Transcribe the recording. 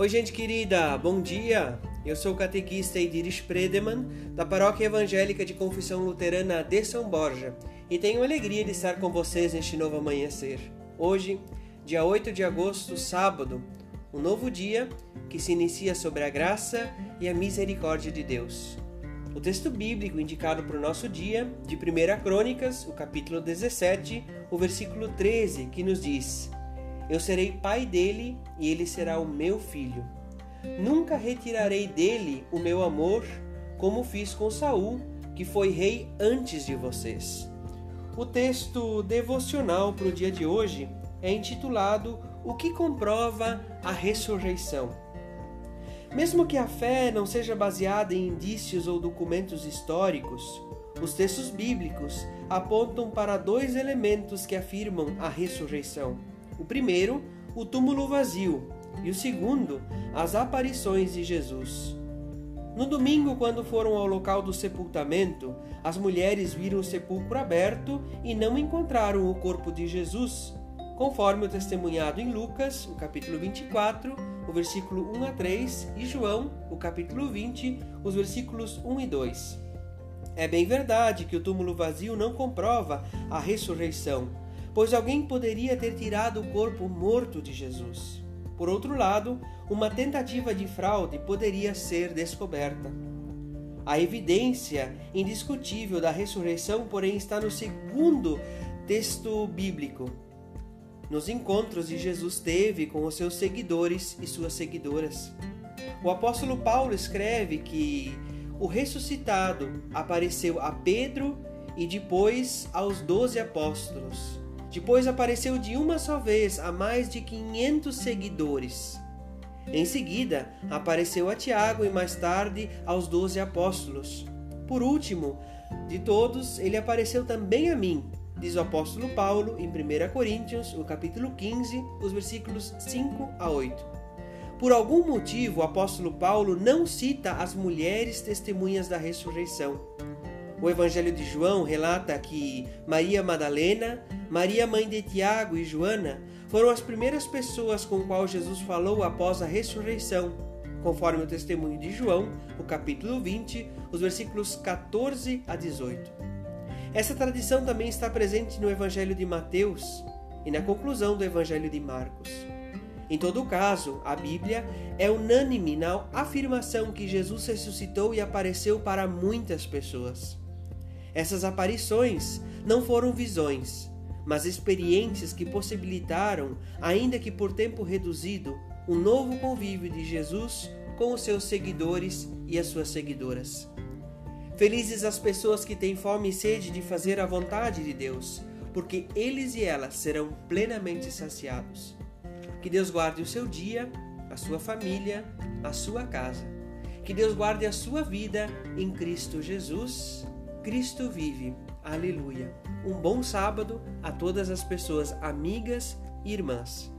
Oi, gente querida, bom dia! Eu sou o catequista Ediris Predeman, da Paróquia Evangélica de Confissão Luterana de São Borja, e tenho alegria de estar com vocês neste novo amanhecer. Hoje, dia 8 de agosto, sábado, um novo dia que se inicia sobre a graça e a misericórdia de Deus. O texto bíblico indicado para o nosso dia, de 1 Crônicas, o capítulo 17, o versículo 13, que nos diz: Eu serei pai dele e ele será o meu filho. Nunca retirarei dele o meu amor, como fiz com Saul, que foi rei antes de vocês. O texto devocional para o dia de hoje é intitulado O que comprova a ressurreição. Mesmo que a fé não seja baseada em indícios ou documentos históricos, os textos bíblicos apontam para dois elementos que afirmam a ressurreição. O primeiro, o túmulo vazio, e o segundo, as aparições de Jesus. No domingo, quando foram ao local do sepultamento, as mulheres viram o sepulcro aberto e não encontraram o corpo de Jesus, conforme o testemunhado em Lucas, o capítulo 24, o versículo 1 a 3, e João, o capítulo 20, os versículos 1 e 2. É bem verdade que o túmulo vazio não comprova a ressurreição, pois alguém poderia ter tirado o corpo morto de Jesus. Por outro lado, uma tentativa de fraude poderia ser descoberta. A evidência indiscutível da ressurreição, porém, está no segundo texto bíblico, nos encontros que Jesus teve com os seus seguidores e suas seguidoras. O apóstolo Paulo escreve que o ressuscitado apareceu a Pedro e depois aos doze apóstolos. Depois apareceu de uma só vez a mais de 500 seguidores. Em seguida, apareceu a Tiago e mais tarde aos doze apóstolos. Por último, de todos, ele apareceu também a mim, diz o apóstolo Paulo em 1 Coríntios, o capítulo 15, os versículos 5 a 8. Por algum motivo, o apóstolo Paulo não cita as mulheres testemunhas da ressurreição. O Evangelho de João relata que Maria Madalena, Maria mãe de Tiago e Joana foram as primeiras pessoas com qual Jesus falou após a ressurreição, conforme o testemunho de João, o capítulo 20, os versículos 14 a 18. Essa tradição também está presente no Evangelho de Mateus e na conclusão do Evangelho de Marcos. Em todo caso, a Bíblia é unânime na afirmação que Jesus ressuscitou e apareceu para muitas pessoas. Essas aparições não foram visões, mas experiências que possibilitaram, ainda que por tempo reduzido, um novo convívio de Jesus com os seus seguidores e as suas seguidoras. Felizes as pessoas que têm fome e sede de fazer a vontade de Deus, porque eles e elas serão plenamente saciados. Que Deus guarde o seu dia, a sua família, a sua casa. Que Deus guarde a sua vida em Cristo Jesus. Cristo vive. Aleluia. Um bom sábado a todas as pessoas amigas e irmãs.